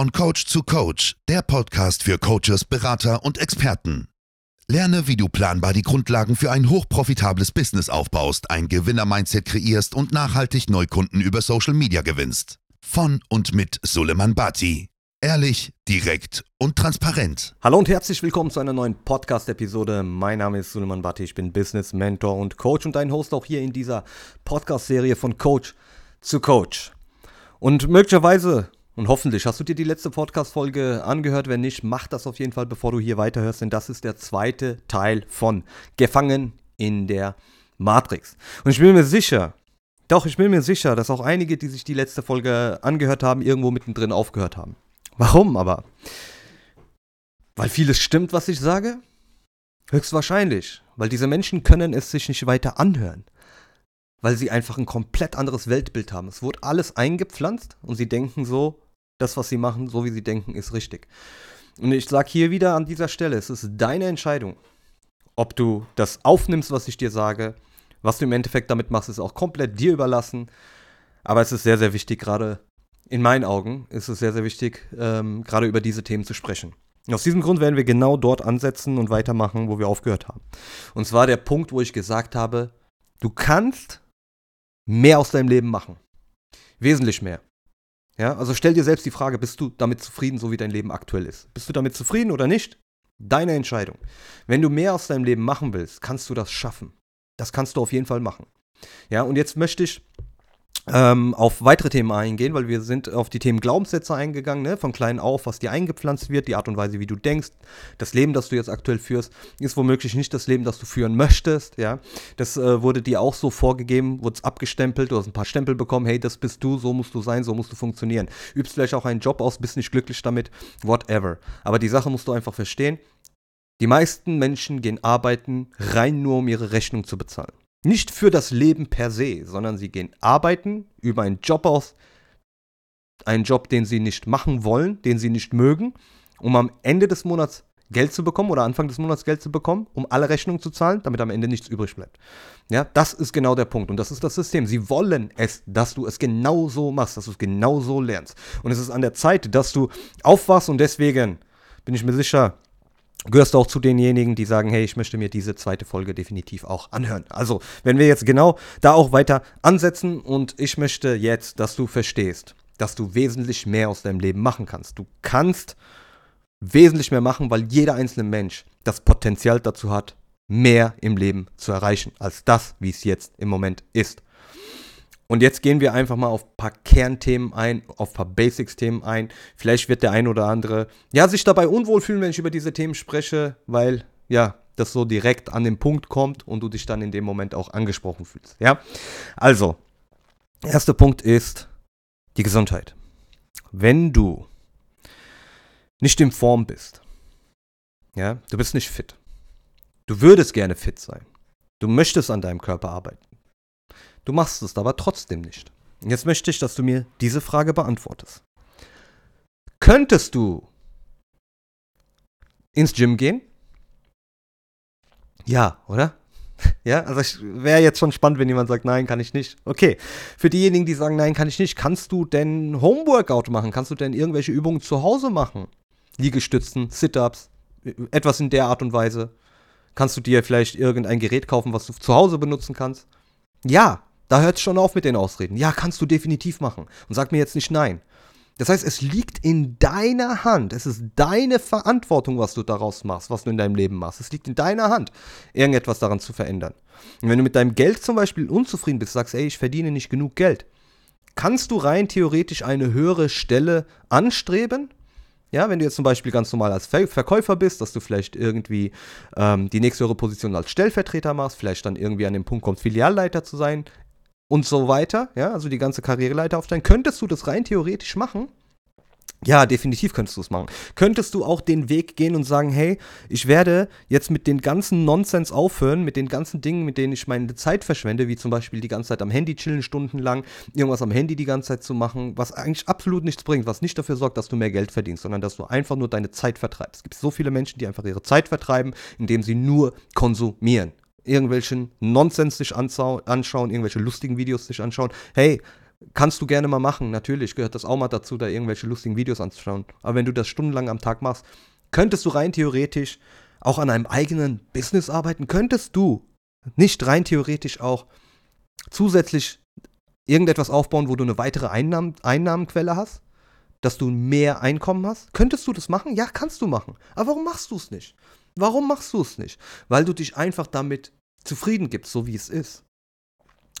Von Coach zu Coach, der Podcast für Coaches, Berater und Experten. Lerne, wie du planbar die Grundlagen für ein hochprofitables Business aufbaust, ein Gewinner-Mindset kreierst und nachhaltig Neukunden über Social Media gewinnst. Von und mit Suleiman Bati. Ehrlich, direkt und transparent. Hallo und herzlich willkommen zu einer neuen Podcast-Episode. Mein Name ist Suleiman Bati, ich bin Business Mentor und Coach und dein Host auch hier in dieser Podcast-Serie von Coach zu Coach. Und möglicherweise und hoffentlich hast du dir die letzte Podcast-Folge angehört. Wenn nicht, mach das auf jeden Fall, bevor du hier weiterhörst, denn das ist der zweite Teil von Gefangen in der Matrix. Und ich bin mir sicher, doch, ich bin mir sicher, dass auch einige, die sich die letzte Folge angehört haben, irgendwo mittendrin aufgehört haben. Warum aber? Weil vieles stimmt, was ich sage? Höchstwahrscheinlich. Weil diese Menschen können es sich nicht weiter anhören weil sie einfach ein komplett anderes Weltbild haben. Es wurde alles eingepflanzt und sie denken so, das, was sie machen, so wie sie denken, ist richtig. Und ich sage hier wieder an dieser Stelle, es ist deine Entscheidung, ob du das aufnimmst, was ich dir sage. Was du im Endeffekt damit machst, ist auch komplett dir überlassen. Aber es ist sehr, sehr wichtig, gerade in meinen Augen, ist es sehr, sehr wichtig, ähm, gerade über diese Themen zu sprechen. Und aus diesem Grund werden wir genau dort ansetzen und weitermachen, wo wir aufgehört haben. Und zwar der Punkt, wo ich gesagt habe, du kannst mehr aus deinem Leben machen. Wesentlich mehr. Ja, also stell dir selbst die Frage, bist du damit zufrieden, so wie dein Leben aktuell ist? Bist du damit zufrieden oder nicht? Deine Entscheidung. Wenn du mehr aus deinem Leben machen willst, kannst du das schaffen. Das kannst du auf jeden Fall machen. Ja, und jetzt möchte ich ähm, auf weitere Themen eingehen, weil wir sind auf die Themen Glaubenssätze eingegangen, ne? von klein auf, was dir eingepflanzt wird, die Art und Weise, wie du denkst. Das Leben, das du jetzt aktuell führst, ist womöglich nicht das Leben, das du führen möchtest. Ja? Das äh, wurde dir auch so vorgegeben, wurde es abgestempelt, du hast ein paar Stempel bekommen, hey, das bist du, so musst du sein, so musst du funktionieren. Übst vielleicht auch einen Job aus, bist nicht glücklich damit, whatever. Aber die Sache musst du einfach verstehen. Die meisten Menschen gehen arbeiten rein nur, um ihre Rechnung zu bezahlen. Nicht für das Leben per se, sondern sie gehen arbeiten über einen Job aus, einen Job, den sie nicht machen wollen, den sie nicht mögen, um am Ende des Monats Geld zu bekommen oder Anfang des Monats Geld zu bekommen, um alle Rechnungen zu zahlen, damit am Ende nichts übrig bleibt. Ja, das ist genau der Punkt und das ist das System. Sie wollen es, dass du es genau so machst, dass du es genau so lernst. Und es ist an der Zeit, dass du aufwachst und deswegen bin ich mir sicher, gehörst du auch zu denjenigen, die sagen, hey, ich möchte mir diese zweite Folge definitiv auch anhören. Also, wenn wir jetzt genau da auch weiter ansetzen und ich möchte jetzt, dass du verstehst, dass du wesentlich mehr aus deinem Leben machen kannst. Du kannst wesentlich mehr machen, weil jeder einzelne Mensch das Potenzial dazu hat, mehr im Leben zu erreichen, als das, wie es jetzt im Moment ist. Und jetzt gehen wir einfach mal auf ein paar Kernthemen ein, auf ein paar Basics-Themen ein. Vielleicht wird der ein oder andere ja sich dabei unwohl fühlen, wenn ich über diese Themen spreche, weil ja das so direkt an den Punkt kommt und du dich dann in dem Moment auch angesprochen fühlst. Ja, also erster Punkt ist die Gesundheit. Wenn du nicht in Form bist, ja, du bist nicht fit. Du würdest gerne fit sein. Du möchtest an deinem Körper arbeiten. Du machst es aber trotzdem nicht. Jetzt möchte ich, dass du mir diese Frage beantwortest. Könntest du ins Gym gehen? Ja, oder? Ja, also wäre jetzt schon spannend, wenn jemand sagt, nein, kann ich nicht. Okay, für diejenigen, die sagen, nein, kann ich nicht, kannst du denn Homeworkout machen? Kannst du denn irgendwelche Übungen zu Hause machen? Liegestützen, Sit-ups, etwas in der Art und Weise. Kannst du dir vielleicht irgendein Gerät kaufen, was du zu Hause benutzen kannst? Ja, da hört es schon auf mit den Ausreden. Ja, kannst du definitiv machen. Und sag mir jetzt nicht nein. Das heißt, es liegt in deiner Hand. Es ist deine Verantwortung, was du daraus machst, was du in deinem Leben machst. Es liegt in deiner Hand, irgendetwas daran zu verändern. Und wenn du mit deinem Geld zum Beispiel unzufrieden bist, sagst, ey, ich verdiene nicht genug Geld, kannst du rein theoretisch eine höhere Stelle anstreben? Ja, wenn du jetzt zum Beispiel ganz normal als Ver Verkäufer bist, dass du vielleicht irgendwie ähm, die nächste höhere Position als Stellvertreter machst, vielleicht dann irgendwie an dem Punkt kommst, Filialleiter zu sein, und so weiter, ja, also die ganze Karriereleiter aufstellen. Könntest du das rein theoretisch machen? Ja, definitiv könntest du es machen. Könntest du auch den Weg gehen und sagen, hey, ich werde jetzt mit den ganzen Nonsens aufhören, mit den ganzen Dingen, mit denen ich meine Zeit verschwende, wie zum Beispiel die ganze Zeit am Handy chillen, stundenlang, irgendwas am Handy die ganze Zeit zu machen, was eigentlich absolut nichts bringt, was nicht dafür sorgt, dass du mehr Geld verdienst, sondern dass du einfach nur deine Zeit vertreibst. Es gibt so viele Menschen, die einfach ihre Zeit vertreiben, indem sie nur konsumieren irgendwelchen Nonsens sich anschauen, irgendwelche lustigen Videos sich anschauen. Hey, Kannst du gerne mal machen, natürlich gehört das auch mal dazu, da irgendwelche lustigen Videos anzuschauen. Aber wenn du das stundenlang am Tag machst, könntest du rein theoretisch auch an einem eigenen Business arbeiten? Könntest du nicht rein theoretisch auch zusätzlich irgendetwas aufbauen, wo du eine weitere Einnahmen, Einnahmenquelle hast? Dass du mehr Einkommen hast? Könntest du das machen? Ja, kannst du machen. Aber warum machst du es nicht? Warum machst du es nicht? Weil du dich einfach damit zufrieden gibst, so wie es ist.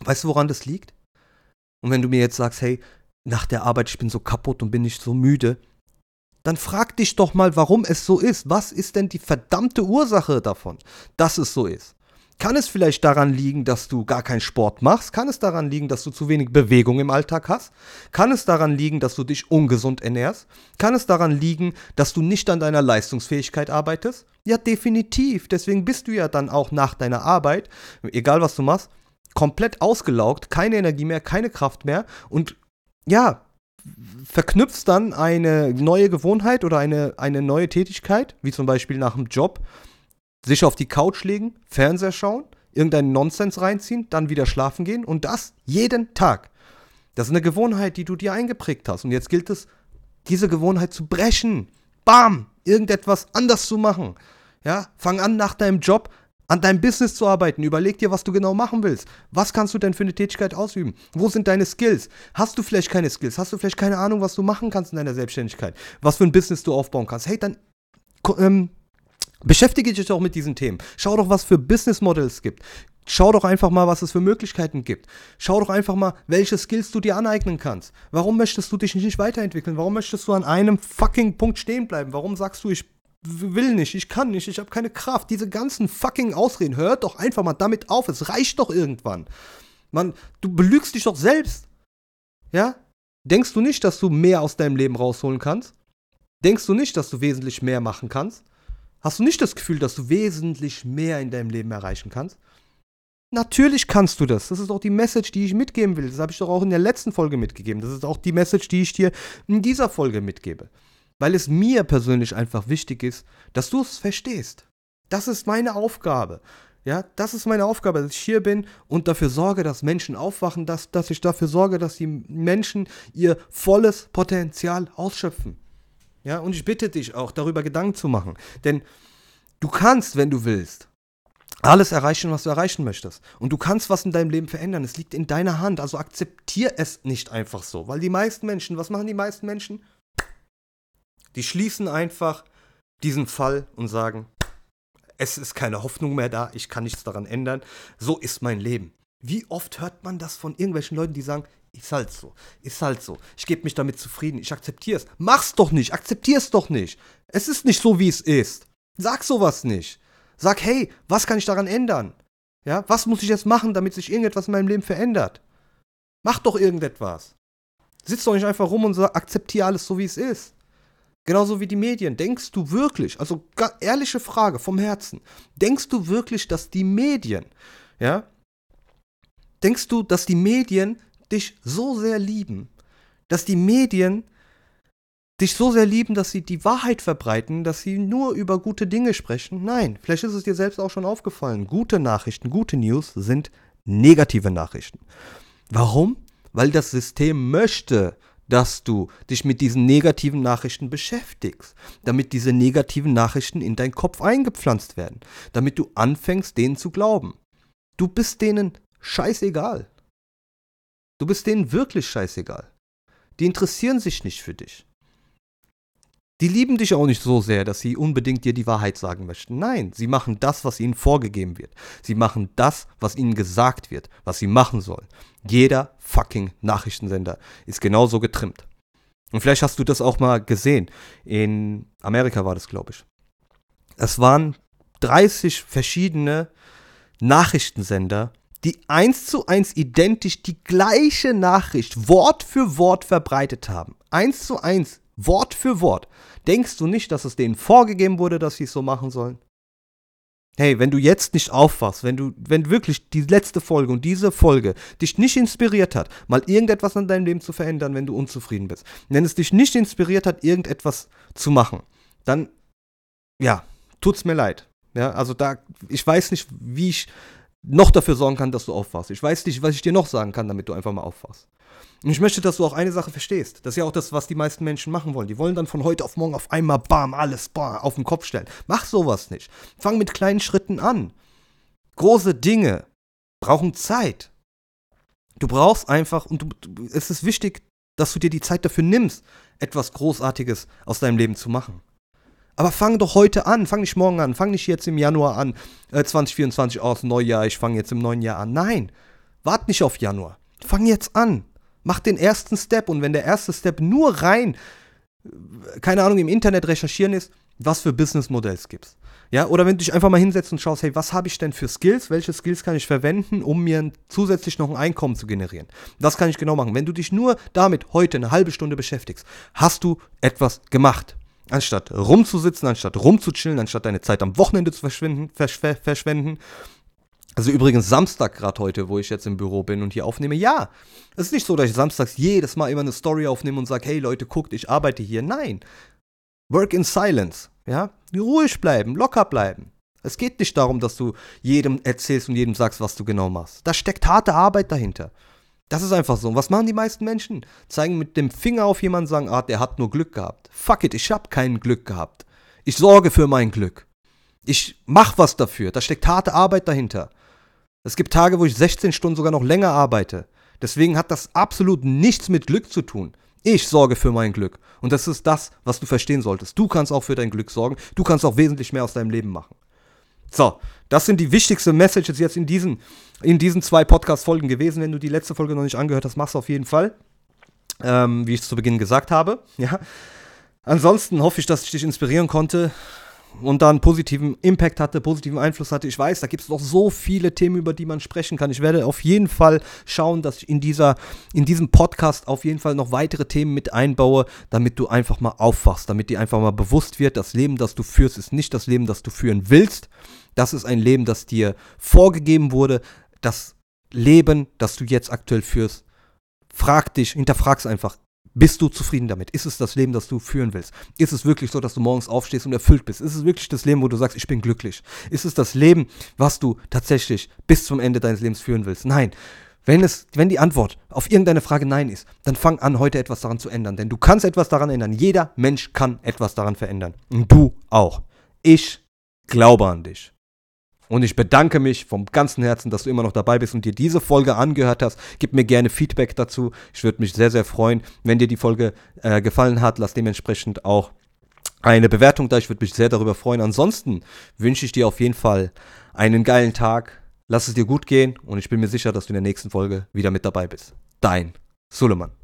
Weißt du, woran das liegt? Und wenn du mir jetzt sagst, hey, nach der Arbeit, ich bin so kaputt und bin nicht so müde, dann frag dich doch mal, warum es so ist. Was ist denn die verdammte Ursache davon, dass es so ist? Kann es vielleicht daran liegen, dass du gar keinen Sport machst? Kann es daran liegen, dass du zu wenig Bewegung im Alltag hast? Kann es daran liegen, dass du dich ungesund ernährst? Kann es daran liegen, dass du nicht an deiner Leistungsfähigkeit arbeitest? Ja, definitiv. Deswegen bist du ja dann auch nach deiner Arbeit, egal was du machst, komplett ausgelaugt, keine Energie mehr, keine Kraft mehr und ja, verknüpfst dann eine neue Gewohnheit oder eine, eine neue Tätigkeit, wie zum Beispiel nach dem Job, sich auf die Couch legen, Fernseher schauen, irgendeinen Nonsens reinziehen, dann wieder schlafen gehen und das jeden Tag. Das ist eine Gewohnheit, die du dir eingeprägt hast. Und jetzt gilt es, diese Gewohnheit zu brechen. Bam! Irgendetwas anders zu machen. Ja, fang an nach deinem Job an deinem Business zu arbeiten. Überleg dir, was du genau machen willst. Was kannst du denn für eine Tätigkeit ausüben? Wo sind deine Skills? Hast du vielleicht keine Skills? Hast du vielleicht keine Ahnung, was du machen kannst in deiner Selbstständigkeit? Was für ein Business du aufbauen kannst? Hey, dann ähm, beschäftige dich doch mit diesen Themen. Schau doch, was für Business Models es gibt. Schau doch einfach mal, was es für Möglichkeiten gibt. Schau doch einfach mal, welche Skills du dir aneignen kannst. Warum möchtest du dich nicht weiterentwickeln? Warum möchtest du an einem fucking Punkt stehen bleiben? Warum sagst du, ich will nicht, ich kann nicht, ich habe keine Kraft. Diese ganzen fucking Ausreden, hört doch einfach mal damit auf. Es reicht doch irgendwann. Man, du belügst dich doch selbst. Ja? Denkst du nicht, dass du mehr aus deinem Leben rausholen kannst? Denkst du nicht, dass du wesentlich mehr machen kannst? Hast du nicht das Gefühl, dass du wesentlich mehr in deinem Leben erreichen kannst? Natürlich kannst du das. Das ist auch die Message, die ich mitgeben will. Das habe ich doch auch in der letzten Folge mitgegeben. Das ist auch die Message, die ich dir in dieser Folge mitgebe weil es mir persönlich einfach wichtig ist, dass du es verstehst. Das ist meine Aufgabe. Ja, das ist meine Aufgabe, dass ich hier bin und dafür sorge, dass Menschen aufwachen, dass, dass ich dafür sorge, dass die Menschen ihr volles Potenzial ausschöpfen. Ja, und ich bitte dich auch, darüber Gedanken zu machen. Denn du kannst, wenn du willst, alles erreichen, was du erreichen möchtest. Und du kannst was in deinem Leben verändern. Es liegt in deiner Hand. Also akzeptier es nicht einfach so. Weil die meisten Menschen, was machen die meisten Menschen? Die schließen einfach diesen Fall und sagen, es ist keine Hoffnung mehr da, ich kann nichts daran ändern, so ist mein Leben. Wie oft hört man das von irgendwelchen Leuten, die sagen, ist halt so, ist halt so, ich gebe mich damit zufrieden, ich akzeptiere es. Mach's doch nicht, akzeptier es doch nicht. Es ist nicht so, wie es ist. Sag sowas nicht. Sag, hey, was kann ich daran ändern? Ja, was muss ich jetzt machen, damit sich irgendetwas in meinem Leben verändert? Mach doch irgendetwas. Sitz doch nicht einfach rum und sag, akzeptiere alles so, wie es ist. Genauso wie die Medien. Denkst du wirklich, also ehrliche Frage vom Herzen, denkst du wirklich, dass die Medien, ja, denkst du, dass die Medien dich so sehr lieben, dass die Medien dich so sehr lieben, dass sie die Wahrheit verbreiten, dass sie nur über gute Dinge sprechen? Nein, vielleicht ist es dir selbst auch schon aufgefallen. Gute Nachrichten, gute News sind negative Nachrichten. Warum? Weil das System möchte, dass du dich mit diesen negativen Nachrichten beschäftigst, damit diese negativen Nachrichten in deinen Kopf eingepflanzt werden, damit du anfängst, denen zu glauben. Du bist denen scheißegal. Du bist denen wirklich scheißegal. Die interessieren sich nicht für dich. Die lieben dich auch nicht so sehr, dass sie unbedingt dir die Wahrheit sagen möchten. Nein, sie machen das, was ihnen vorgegeben wird. Sie machen das, was ihnen gesagt wird, was sie machen sollen. Jeder fucking Nachrichtensender ist genauso getrimmt. Und vielleicht hast du das auch mal gesehen. In Amerika war das, glaube ich. Es waren 30 verschiedene Nachrichtensender, die eins zu eins identisch die gleiche Nachricht Wort für Wort verbreitet haben. Eins zu eins Wort für Wort. Denkst du nicht, dass es denen vorgegeben wurde, dass sie es so machen sollen? Hey, wenn du jetzt nicht aufwachst, wenn du, wenn wirklich die letzte Folge und diese Folge dich nicht inspiriert hat, mal irgendetwas an deinem Leben zu verändern, wenn du unzufrieden bist, wenn es dich nicht inspiriert hat, irgendetwas zu machen, dann, ja, tut's mir leid. Ja, also da, ich weiß nicht, wie ich noch dafür sorgen kann, dass du aufwachst. Ich weiß nicht, was ich dir noch sagen kann, damit du einfach mal aufwachst. Und ich möchte, dass du auch eine Sache verstehst. Das ist ja auch das, was die meisten Menschen machen wollen. Die wollen dann von heute auf morgen auf einmal bam, alles bam, auf den Kopf stellen. Mach sowas nicht. Fang mit kleinen Schritten an. Große Dinge brauchen Zeit. Du brauchst einfach, und du, es ist wichtig, dass du dir die Zeit dafür nimmst, etwas Großartiges aus deinem Leben zu machen. Aber fang doch heute an, fang nicht morgen an, fang nicht jetzt im Januar an, äh, 2024 aus, Neujahr, ich fange jetzt im neuen Jahr an. Nein, wart nicht auf Januar. Fang jetzt an. Mach den ersten Step und wenn der erste Step nur rein, keine Ahnung, im Internet recherchieren ist, was für Businessmodells gibt's. Ja, oder wenn du dich einfach mal hinsetzt und schaust, hey, was habe ich denn für Skills? Welche Skills kann ich verwenden, um mir zusätzlich noch ein Einkommen zu generieren? Das kann ich genau machen. Wenn du dich nur damit heute eine halbe Stunde beschäftigst, hast du etwas gemacht. Anstatt rumzusitzen, anstatt rumzuchillen, anstatt deine Zeit am Wochenende zu verschwenden, verschwenden also übrigens Samstag gerade heute, wo ich jetzt im Büro bin und hier aufnehme. Ja, es ist nicht so, dass ich samstags jedes Mal immer eine Story aufnehme und sage, hey Leute, guckt, ich arbeite hier. Nein. Work in silence. Ja, ruhig bleiben, locker bleiben. Es geht nicht darum, dass du jedem erzählst und jedem sagst, was du genau machst. Da steckt harte Arbeit dahinter. Das ist einfach so. Und was machen die meisten Menschen? Zeigen mit dem Finger auf jemanden, sagen, ah, der hat nur Glück gehabt. Fuck it, ich habe kein Glück gehabt. Ich sorge für mein Glück. Ich mach was dafür. Da steckt harte Arbeit dahinter. Es gibt Tage, wo ich 16 Stunden sogar noch länger arbeite. Deswegen hat das absolut nichts mit Glück zu tun. Ich sorge für mein Glück. Und das ist das, was du verstehen solltest. Du kannst auch für dein Glück sorgen. Du kannst auch wesentlich mehr aus deinem Leben machen. So, das sind die wichtigsten Messages jetzt in diesen, in diesen zwei Podcast-Folgen gewesen. Wenn du die letzte Folge noch nicht angehört hast, mach's auf jeden Fall. Ähm, wie ich es zu Beginn gesagt habe. Ja. Ansonsten hoffe ich, dass ich dich inspirieren konnte und da einen positiven Impact hatte, positiven Einfluss hatte. Ich weiß, da gibt es noch so viele Themen, über die man sprechen kann. Ich werde auf jeden Fall schauen, dass ich in, dieser, in diesem Podcast auf jeden Fall noch weitere Themen mit einbaue, damit du einfach mal aufwachst, damit dir einfach mal bewusst wird, das Leben, das du führst, ist nicht das Leben, das du führen willst. Das ist ein Leben, das dir vorgegeben wurde. Das Leben, das du jetzt aktuell führst, frag dich, hinterfrag's einfach. Bist du zufrieden damit? Ist es das Leben, das du führen willst? Ist es wirklich so, dass du morgens aufstehst und erfüllt bist? Ist es wirklich das Leben, wo du sagst, ich bin glücklich? Ist es das Leben, was du tatsächlich bis zum Ende deines Lebens führen willst? Nein. Wenn, es, wenn die Antwort auf irgendeine Frage Nein ist, dann fang an, heute etwas daran zu ändern. Denn du kannst etwas daran ändern. Jeder Mensch kann etwas daran verändern. Und du auch. Ich glaube an dich. Und ich bedanke mich vom ganzen Herzen, dass du immer noch dabei bist und dir diese Folge angehört hast. Gib mir gerne Feedback dazu. Ich würde mich sehr, sehr freuen. Wenn dir die Folge äh, gefallen hat, lass dementsprechend auch eine Bewertung da. Ich würde mich sehr darüber freuen. Ansonsten wünsche ich dir auf jeden Fall einen geilen Tag. Lass es dir gut gehen und ich bin mir sicher, dass du in der nächsten Folge wieder mit dabei bist. Dein Suleiman.